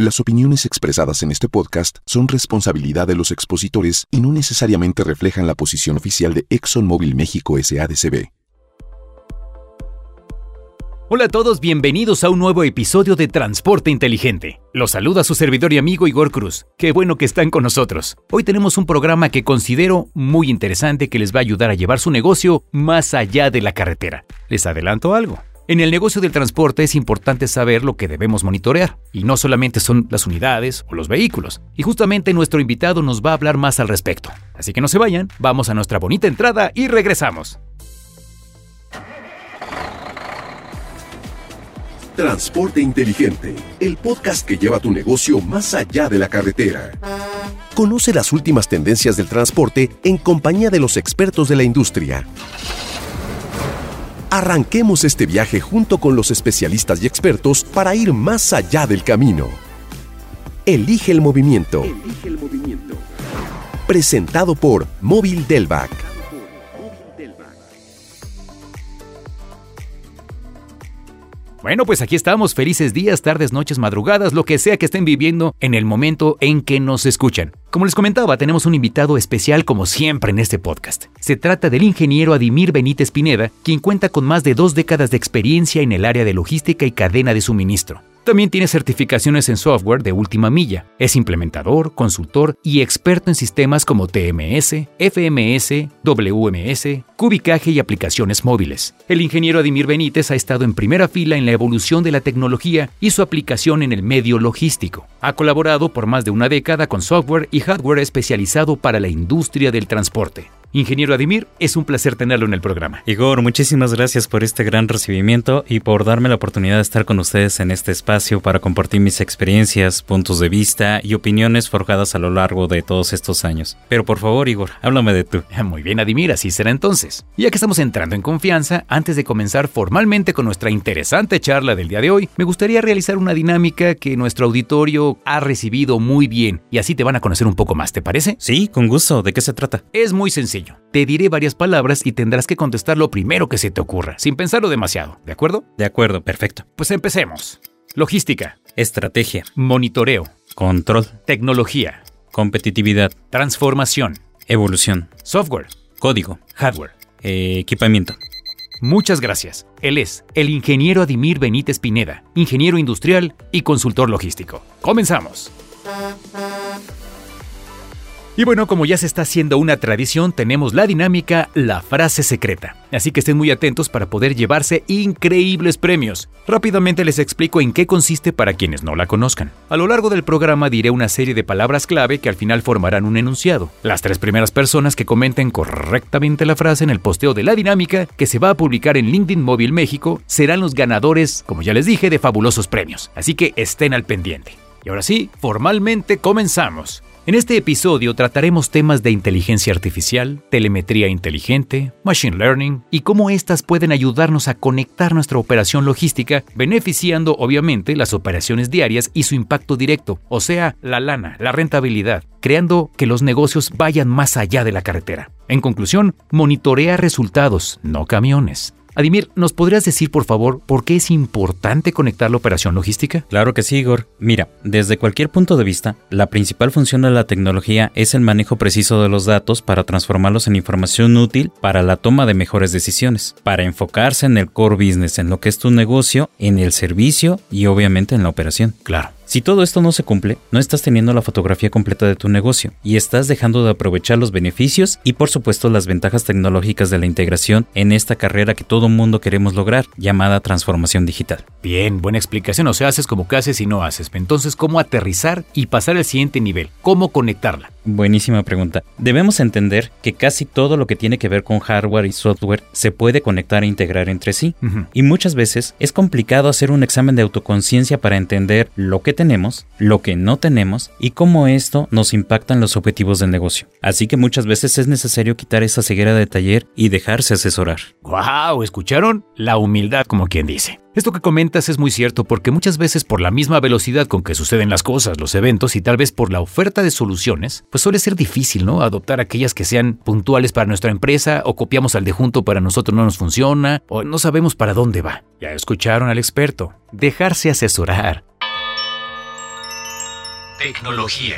Las opiniones expresadas en este podcast son responsabilidad de los expositores y no necesariamente reflejan la posición oficial de ExxonMobil México SADCB. Hola a todos, bienvenidos a un nuevo episodio de Transporte Inteligente. Los saluda su servidor y amigo Igor Cruz. Qué bueno que están con nosotros. Hoy tenemos un programa que considero muy interesante que les va a ayudar a llevar su negocio más allá de la carretera. Les adelanto algo. En el negocio del transporte es importante saber lo que debemos monitorear, y no solamente son las unidades o los vehículos. Y justamente nuestro invitado nos va a hablar más al respecto. Así que no se vayan, vamos a nuestra bonita entrada y regresamos. Transporte Inteligente, el podcast que lleva tu negocio más allá de la carretera. Conoce las últimas tendencias del transporte en compañía de los expertos de la industria. Arranquemos este viaje junto con los especialistas y expertos para ir más allá del camino. Elige el movimiento. Presentado por Móvil Delvac. Bueno, pues aquí estamos, felices días, tardes, noches, madrugadas, lo que sea que estén viviendo en el momento en que nos escuchan. Como les comentaba, tenemos un invitado especial como siempre en este podcast. Se trata del ingeniero Adimir Benítez Pineda, quien cuenta con más de dos décadas de experiencia en el área de logística y cadena de suministro. También tiene certificaciones en software de última milla. Es implementador, consultor y experto en sistemas como TMS, FMS, WMS, cubicaje y aplicaciones móviles. El ingeniero Adimir Benítez ha estado en primera fila en la evolución de la tecnología y su aplicación en el medio logístico. Ha colaborado por más de una década con software y hardware especializado para la industria del transporte. Ingeniero Adimir, es un placer tenerlo en el programa. Igor, muchísimas gracias por este gran recibimiento y por darme la oportunidad de estar con ustedes en este espacio para compartir mis experiencias, puntos de vista y opiniones forjadas a lo largo de todos estos años. Pero por favor, Igor, háblame de tú. Muy bien, Adimir, así será entonces. Ya que estamos entrando en confianza, antes de comenzar formalmente con nuestra interesante charla del día de hoy, me gustaría realizar una dinámica que nuestro auditorio ha recibido muy bien y así te van a conocer un poco más, ¿te parece? Sí, con gusto. ¿De qué se trata? Es muy sencillo. Te diré varias palabras y tendrás que contestar lo primero que se te ocurra, sin pensarlo demasiado, ¿de acuerdo? De acuerdo, perfecto. Pues empecemos. Logística. Estrategia. Monitoreo. Control. Tecnología. Competitividad. Transformación. Evolución. Software. Código. Hardware. Eh, equipamiento. Muchas gracias. Él es el ingeniero Adimir Benítez Pineda, ingeniero industrial y consultor logístico. Comenzamos. Y bueno, como ya se está haciendo una tradición, tenemos la dinámica La frase secreta. Así que estén muy atentos para poder llevarse increíbles premios. Rápidamente les explico en qué consiste para quienes no la conozcan. A lo largo del programa diré una serie de palabras clave que al final formarán un enunciado. Las tres primeras personas que comenten correctamente la frase en el posteo de la dinámica, que se va a publicar en LinkedIn Móvil México, serán los ganadores, como ya les dije, de fabulosos premios. Así que estén al pendiente. Y ahora sí, formalmente comenzamos. En este episodio trataremos temas de inteligencia artificial, telemetría inteligente, machine learning y cómo éstas pueden ayudarnos a conectar nuestra operación logística, beneficiando obviamente las operaciones diarias y su impacto directo, o sea, la lana, la rentabilidad, creando que los negocios vayan más allá de la carretera. En conclusión, monitorea resultados, no camiones. Adimir, ¿nos podrías decir por favor por qué es importante conectar la operación logística? Claro que sí, Igor. Mira, desde cualquier punto de vista, la principal función de la tecnología es el manejo preciso de los datos para transformarlos en información útil para la toma de mejores decisiones, para enfocarse en el core business, en lo que es tu negocio, en el servicio y obviamente en la operación. Claro. Si todo esto no se cumple, no estás teniendo la fotografía completa de tu negocio y estás dejando de aprovechar los beneficios y por supuesto las ventajas tecnológicas de la integración en esta carrera que todo mundo queremos lograr, llamada transformación digital. Bien, buena explicación, o sea, haces como que haces y no haces. Entonces, ¿cómo aterrizar y pasar al siguiente nivel? ¿Cómo conectarla? Buenísima pregunta. Debemos entender que casi todo lo que tiene que ver con hardware y software se puede conectar e integrar entre sí. Y muchas veces es complicado hacer un examen de autoconciencia para entender lo que tenemos, lo que no tenemos y cómo esto nos impacta en los objetivos del negocio. Así que muchas veces es necesario quitar esa ceguera de taller y dejarse asesorar. ¡Wow! ¿Escucharon? La humildad, como quien dice. Esto que comentas es muy cierto porque muchas veces por la misma velocidad con que suceden las cosas, los eventos y tal vez por la oferta de soluciones, pues suele ser difícil, ¿no? Adoptar aquellas que sean puntuales para nuestra empresa o copiamos al de junto para nosotros no nos funciona o no sabemos para dónde va. Ya escucharon al experto. Dejarse asesorar. Tecnología.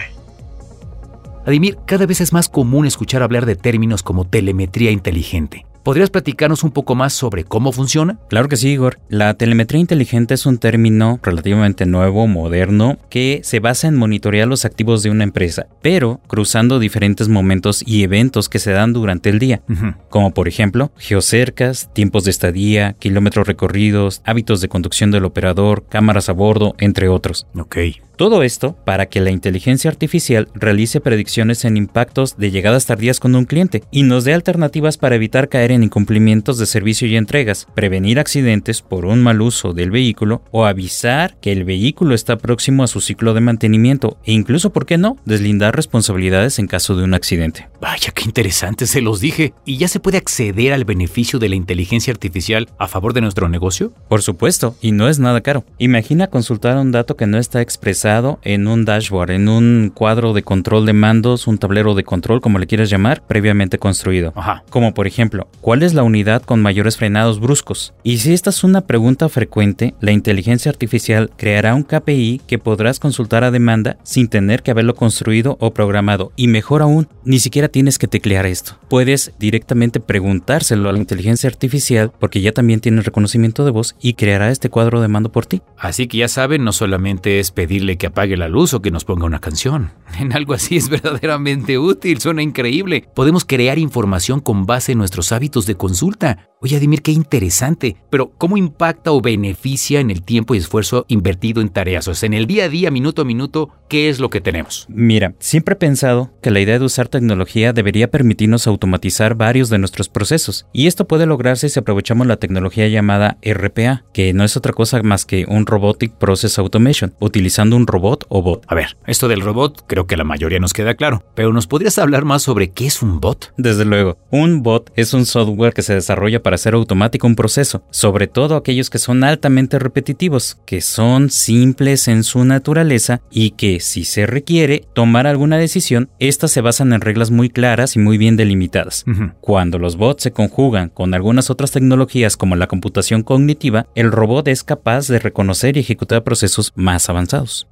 Adimir, cada vez es más común escuchar hablar de términos como telemetría inteligente. ¿Podrías platicarnos un poco más sobre cómo funciona? Claro que sí, Igor. La telemetría inteligente es un término relativamente nuevo, moderno, que se basa en monitorear los activos de una empresa, pero cruzando diferentes momentos y eventos que se dan durante el día, como por ejemplo geocercas, tiempos de estadía, kilómetros recorridos, hábitos de conducción del operador, cámaras a bordo, entre otros. Ok. Todo esto para que la inteligencia artificial realice predicciones en impactos de llegadas tardías con un cliente y nos dé alternativas para evitar caer en incumplimientos de servicio y entregas, prevenir accidentes por un mal uso del vehículo o avisar que el vehículo está próximo a su ciclo de mantenimiento e incluso, ¿por qué no?, deslindar responsabilidades en caso de un accidente. Vaya, qué interesante, se los dije. ¿Y ya se puede acceder al beneficio de la inteligencia artificial a favor de nuestro negocio? Por supuesto, y no es nada caro. Imagina consultar un dato que no está expresado en un dashboard, en un cuadro de control de mandos, un tablero de control, como le quieras llamar, previamente construido. Ajá. Como por ejemplo, ¿cuál es la unidad con mayores frenados bruscos? Y si esta es una pregunta frecuente, la inteligencia artificial creará un KPI que podrás consultar a demanda sin tener que haberlo construido o programado. Y mejor aún, ni siquiera tienes que teclear esto. Puedes directamente preguntárselo a la inteligencia artificial porque ya también tiene reconocimiento de voz y creará este cuadro de mando por ti. Así que ya saben, no solamente es pedirle que apague la luz o que nos ponga una canción. En algo así es verdaderamente útil, suena increíble. Podemos crear información con base en nuestros hábitos de consulta. Oye, Adimir, qué interesante. Pero, ¿cómo impacta o beneficia en el tiempo y esfuerzo invertido en tareas? O sea, en el día a día, minuto a minuto, ¿qué es lo que tenemos? Mira, siempre he pensado que la idea de usar tecnología debería permitirnos automatizar varios de nuestros procesos. Y esto puede lograrse si aprovechamos la tecnología llamada RPA, que no es otra cosa más que un Robotic Process Automation, utilizando un robot o bot. A ver, esto del robot creo que la mayoría nos queda claro, pero ¿nos podrías hablar más sobre qué es un bot? Desde luego, un bot es un software que se desarrolla para hacer automático un proceso, sobre todo aquellos que son altamente repetitivos, que son simples en su naturaleza y que, si se requiere tomar alguna decisión, estas se basan en reglas muy claras y muy bien delimitadas. Cuando los bots se conjugan con algunas otras tecnologías como la computación cognitiva, el robot es capaz de reconocer y ejecutar procesos más avanzados.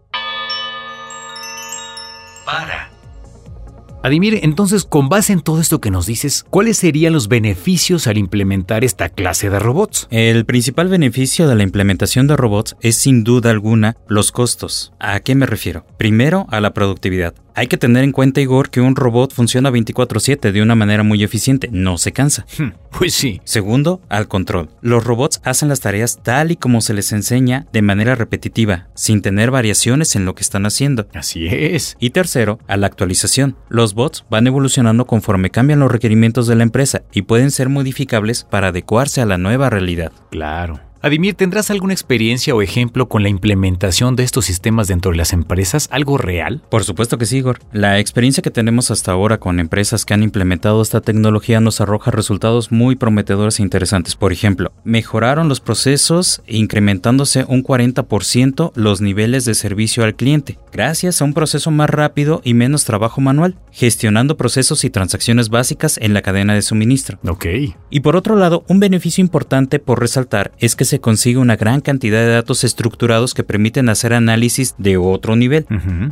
Para. Adimir, entonces, con base en todo esto que nos dices, ¿cuáles serían los beneficios al implementar esta clase de robots? El principal beneficio de la implementación de robots es sin duda alguna los costos. ¿A qué me refiero? Primero, a la productividad. Hay que tener en cuenta, Igor, que un robot funciona 24/7 de una manera muy eficiente, no se cansa. Pues sí. Segundo, al control. Los robots hacen las tareas tal y como se les enseña de manera repetitiva, sin tener variaciones en lo que están haciendo. Así es. Y tercero, a la actualización. Los bots van evolucionando conforme cambian los requerimientos de la empresa y pueden ser modificables para adecuarse a la nueva realidad. Claro. Adimir, ¿tendrás alguna experiencia o ejemplo con la implementación de estos sistemas dentro de las empresas? ¿Algo real? Por supuesto que sí, Igor. La experiencia que tenemos hasta ahora con empresas que han implementado esta tecnología nos arroja resultados muy prometedores e interesantes. Por ejemplo, mejoraron los procesos incrementándose un 40% los niveles de servicio al cliente, gracias a un proceso más rápido y menos trabajo manual, gestionando procesos y transacciones básicas en la cadena de suministro. Ok. Y por otro lado, un beneficio importante por resaltar es que se consigue una gran cantidad de datos estructurados que permiten hacer análisis de otro nivel,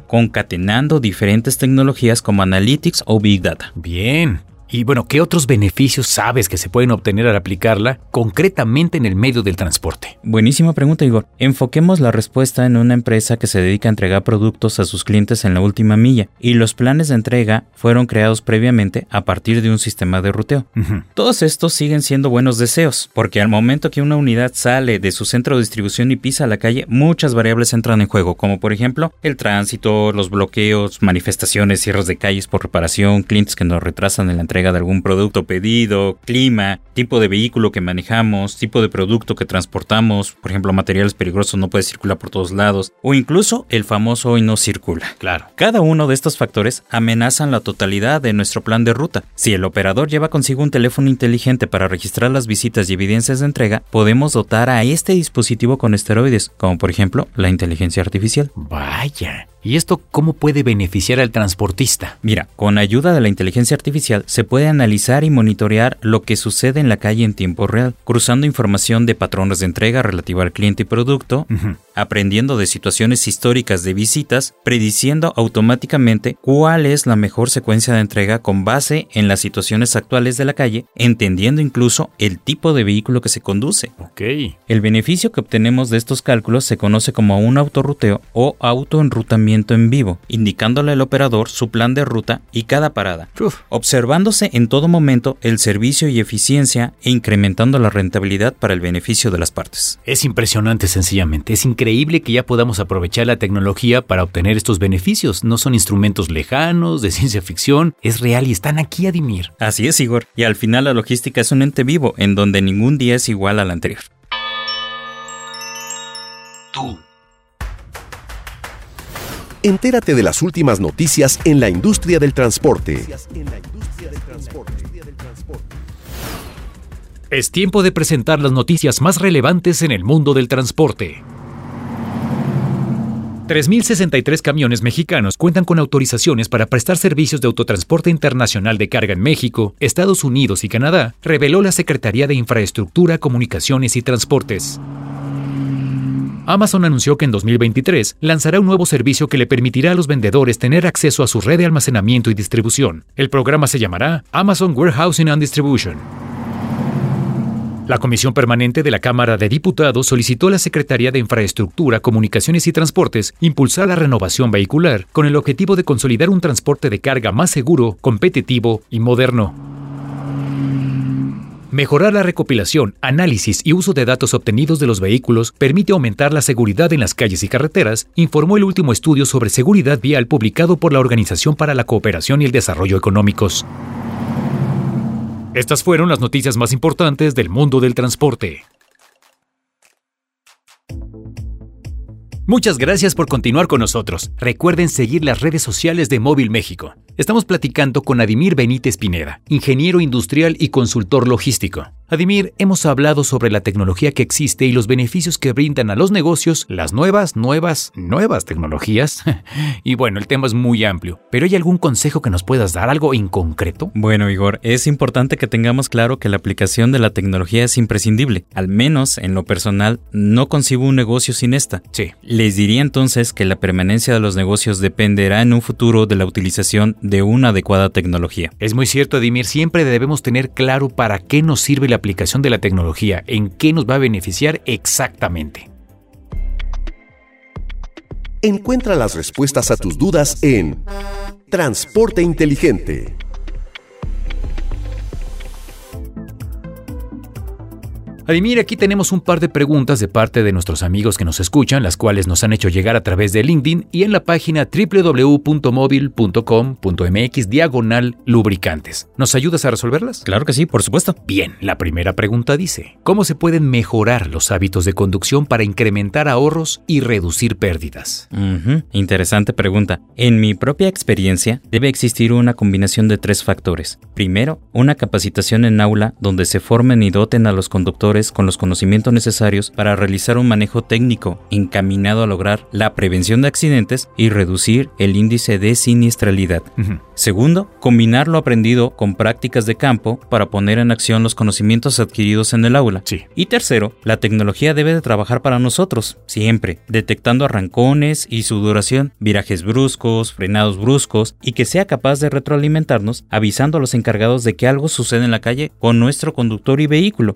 concatenando diferentes tecnologías como Analytics o Big Data. Bien. Y bueno, ¿qué otros beneficios sabes que se pueden obtener al aplicarla concretamente en el medio del transporte? Buenísima pregunta, Igor. Enfoquemos la respuesta en una empresa que se dedica a entregar productos a sus clientes en la última milla, y los planes de entrega fueron creados previamente a partir de un sistema de ruteo. Todos estos siguen siendo buenos deseos, porque al momento que una unidad sale de su centro de distribución y pisa la calle, muchas variables entran en juego, como por ejemplo el tránsito, los bloqueos, manifestaciones, cierres de calles por reparación, clientes que nos retrasan en la entrega de algún producto pedido, clima, tipo de vehículo que manejamos, tipo de producto que transportamos, por ejemplo, materiales peligrosos no puede circular por todos lados, o incluso el famoso hoy no circula. Claro. Cada uno de estos factores amenazan la totalidad de nuestro plan de ruta. Si el operador lleva consigo un teléfono inteligente para registrar las visitas y evidencias de entrega, podemos dotar a este dispositivo con esteroides, como por ejemplo la inteligencia artificial. Vaya. ¿Y esto cómo puede beneficiar al transportista? Mira, con ayuda de la inteligencia artificial se puede analizar y monitorear lo que sucede en la calle en tiempo real, cruzando información de patrones de entrega relativa al cliente y producto, aprendiendo de situaciones históricas de visitas, prediciendo automáticamente cuál es la mejor secuencia de entrega con base en las situaciones actuales de la calle, entendiendo incluso el tipo de vehículo que se conduce. Ok. El beneficio que obtenemos de estos cálculos se conoce como un autorruteo o autoenrutamiento en vivo, indicándole al operador su plan de ruta y cada parada, Uf. observándose en todo momento el servicio y eficiencia e incrementando la rentabilidad para el beneficio de las partes. Es impresionante sencillamente. Es increíble que ya podamos aprovechar la tecnología para obtener estos beneficios. No son instrumentos lejanos, de ciencia ficción. Es real y están aquí, Adimir. Así es, Igor, y al final la logística es un ente vivo en donde ningún día es igual al anterior. Tú. Entérate de las últimas noticias en la industria del transporte. Es tiempo de presentar las noticias más relevantes en el mundo del transporte. 3.063 camiones mexicanos cuentan con autorizaciones para prestar servicios de autotransporte internacional de carga en México, Estados Unidos y Canadá, reveló la Secretaría de Infraestructura, Comunicaciones y Transportes. Amazon anunció que en 2023 lanzará un nuevo servicio que le permitirá a los vendedores tener acceso a su red de almacenamiento y distribución. El programa se llamará Amazon Warehousing and Distribution. La Comisión Permanente de la Cámara de Diputados solicitó a la Secretaría de Infraestructura, Comunicaciones y Transportes impulsar la renovación vehicular con el objetivo de consolidar un transporte de carga más seguro, competitivo y moderno. Mejorar la recopilación, análisis y uso de datos obtenidos de los vehículos permite aumentar la seguridad en las calles y carreteras, informó el último estudio sobre seguridad vial publicado por la Organización para la Cooperación y el Desarrollo Económicos. Estas fueron las noticias más importantes del mundo del transporte. Muchas gracias por continuar con nosotros. Recuerden seguir las redes sociales de Móvil México. Estamos platicando con Adimir Benítez Pineda, ingeniero industrial y consultor logístico. Adimir, hemos hablado sobre la tecnología que existe y los beneficios que brindan a los negocios las nuevas, nuevas, nuevas tecnologías. y bueno, el tema es muy amplio, pero ¿hay algún consejo que nos puedas dar, algo en concreto? Bueno, Igor, es importante que tengamos claro que la aplicación de la tecnología es imprescindible. Al menos, en lo personal, no concibo un negocio sin esta. Sí. Les diría entonces que la permanencia de los negocios dependerá en un futuro de la utilización de una adecuada tecnología. Es muy cierto, Adimir, siempre debemos tener claro para qué nos sirve la aplicación de la tecnología, en qué nos va a beneficiar exactamente. Encuentra las respuestas a tus dudas en Transporte Inteligente. Adimir, aquí tenemos un par de preguntas de parte de nuestros amigos que nos escuchan, las cuales nos han hecho llegar a través de LinkedIn y en la página www.móvil.com.mx diagonal lubricantes. ¿Nos ayudas a resolverlas? Claro que sí, por supuesto. Bien, la primera pregunta dice, ¿cómo se pueden mejorar los hábitos de conducción para incrementar ahorros y reducir pérdidas? Interesante pregunta. En mi propia experiencia, debe existir una combinación de tres factores. Primero, una capacitación en aula donde se formen y doten a los conductores con los conocimientos necesarios para realizar un manejo técnico encaminado a lograr la prevención de accidentes y reducir el índice de siniestralidad. Segundo, combinar lo aprendido con prácticas de campo para poner en acción los conocimientos adquiridos en el aula. Sí. Y tercero, la tecnología debe de trabajar para nosotros, siempre, detectando arrancones y su duración, virajes bruscos, frenados bruscos, y que sea capaz de retroalimentarnos, avisando a los encargados de que algo sucede en la calle con nuestro conductor y vehículo.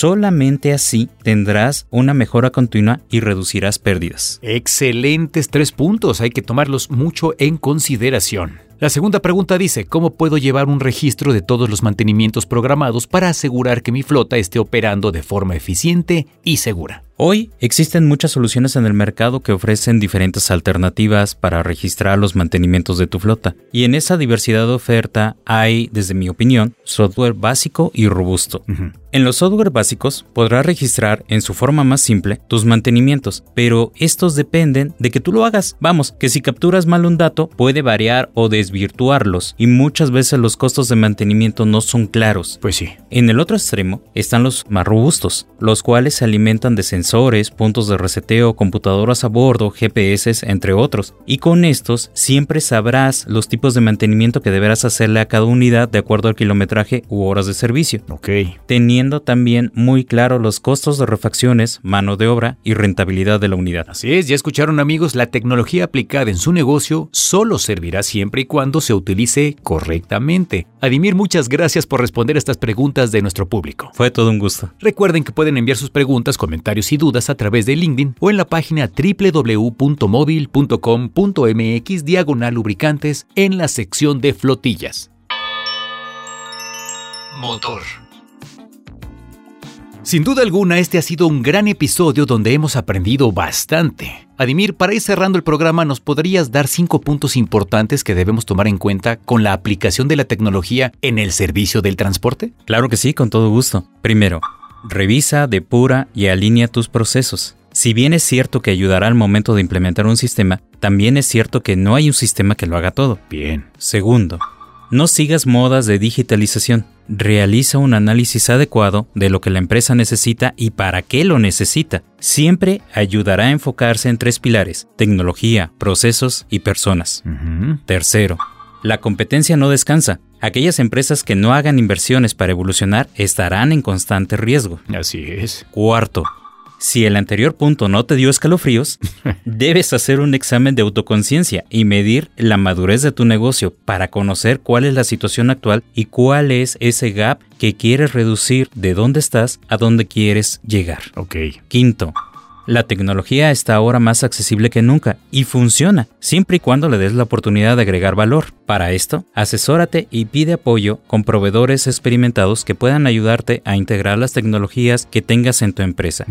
Solamente así tendrás una mejora continua y reducirás pérdidas. Excelentes tres puntos, hay que tomarlos mucho en consideración. La segunda pregunta dice, ¿cómo puedo llevar un registro de todos los mantenimientos programados para asegurar que mi flota esté operando de forma eficiente y segura? Hoy existen muchas soluciones en el mercado que ofrecen diferentes alternativas para registrar los mantenimientos de tu flota. Y en esa diversidad de oferta hay, desde mi opinión, software básico y robusto. En los software básicos podrás registrar en su forma más simple tus mantenimientos, pero estos dependen de que tú lo hagas. Vamos, que si capturas mal un dato puede variar o desvirtuarlos y muchas veces los costos de mantenimiento no son claros. Pues sí. En el otro extremo están los más robustos, los cuales se alimentan de sensores sensores, puntos de reseteo, computadoras a bordo, GPS, entre otros. Y con estos siempre sabrás los tipos de mantenimiento que deberás hacerle a cada unidad de acuerdo al kilometraje u horas de servicio. Ok. Teniendo también muy claro los costos de refacciones, mano de obra y rentabilidad de la unidad. Así es, ya escucharon amigos, la tecnología aplicada en su negocio solo servirá siempre y cuando se utilice correctamente. Adimir, muchas gracias por responder estas preguntas de nuestro público. Fue todo un gusto. Recuerden que pueden enviar sus preguntas, comentarios y dudas a través de LinkedIn o en la página www.móvil.com.mx diagonal lubricantes en la sección de flotillas. Motor. Sin duda alguna, este ha sido un gran episodio donde hemos aprendido bastante. Adimir, para ir cerrando el programa, ¿nos podrías dar cinco puntos importantes que debemos tomar en cuenta con la aplicación de la tecnología en el servicio del transporte? Claro que sí, con todo gusto. Primero, revisa, depura y alinea tus procesos. Si bien es cierto que ayudará al momento de implementar un sistema, también es cierto que no hay un sistema que lo haga todo. Bien. Segundo, no sigas modas de digitalización. Realiza un análisis adecuado de lo que la empresa necesita y para qué lo necesita. Siempre ayudará a enfocarse en tres pilares, tecnología, procesos y personas. Tercero, la competencia no descansa. Aquellas empresas que no hagan inversiones para evolucionar estarán en constante riesgo. Así es. Cuarto, si el anterior punto no te dio escalofríos, debes hacer un examen de autoconciencia y medir la madurez de tu negocio para conocer cuál es la situación actual y cuál es ese gap que quieres reducir de dónde estás a dónde quieres llegar. Ok. Quinto, la tecnología está ahora más accesible que nunca y funciona, siempre y cuando le des la oportunidad de agregar valor. Para esto, asesórate y pide apoyo con proveedores experimentados que puedan ayudarte a integrar las tecnologías que tengas en tu empresa.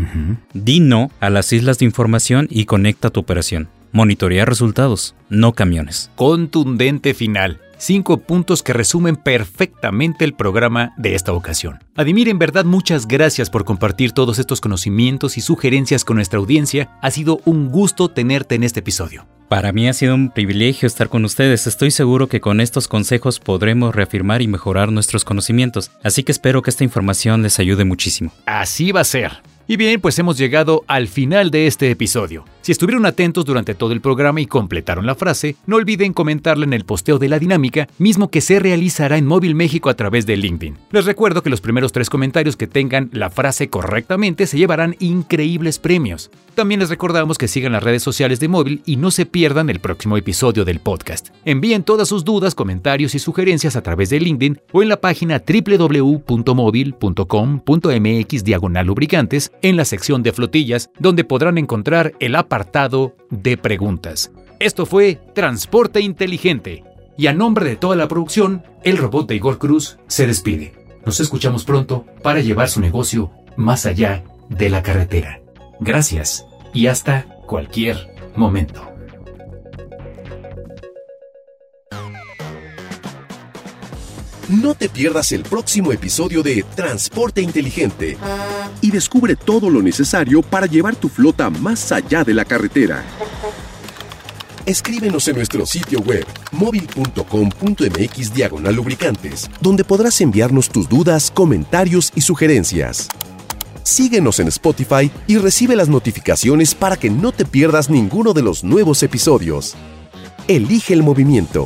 Di no a las islas de información y conecta tu operación. Monitorea resultados, no camiones. Contundente final. Cinco puntos que resumen perfectamente el programa de esta ocasión. Adimir, en verdad, muchas gracias por compartir todos estos conocimientos y sugerencias con nuestra audiencia. Ha sido un gusto tenerte en este episodio. Para mí ha sido un privilegio estar con ustedes. Estoy seguro que con estos consejos podremos reafirmar y mejorar nuestros conocimientos. Así que espero que esta información les ayude muchísimo. Así va a ser. Y bien, pues hemos llegado al final de este episodio. Si estuvieron atentos durante todo el programa y completaron la frase, no olviden comentarla en el posteo de la dinámica, mismo que se realizará en Móvil México a través de LinkedIn. Les recuerdo que los primeros tres comentarios que tengan la frase correctamente se llevarán increíbles premios. También les recordamos que sigan las redes sociales de Móvil y no se pierdan el próximo episodio del podcast. Envíen todas sus dudas, comentarios y sugerencias a través de LinkedIn o en la página www.móvil.com.mx diagonal lubricantes en la sección de flotillas, donde podrán encontrar el apartado de preguntas. Esto fue Transporte Inteligente. Y a nombre de toda la producción, el robot de Igor Cruz se despide. Nos escuchamos pronto para llevar su negocio más allá de la carretera. Gracias y hasta cualquier momento. No te pierdas el próximo episodio de Transporte Inteligente y descubre todo lo necesario para llevar tu flota más allá de la carretera. Escríbenos en nuestro sitio web móvil.com.mx diagonal lubricantes, donde podrás enviarnos tus dudas, comentarios y sugerencias. Síguenos en Spotify y recibe las notificaciones para que no te pierdas ninguno de los nuevos episodios. Elige el movimiento.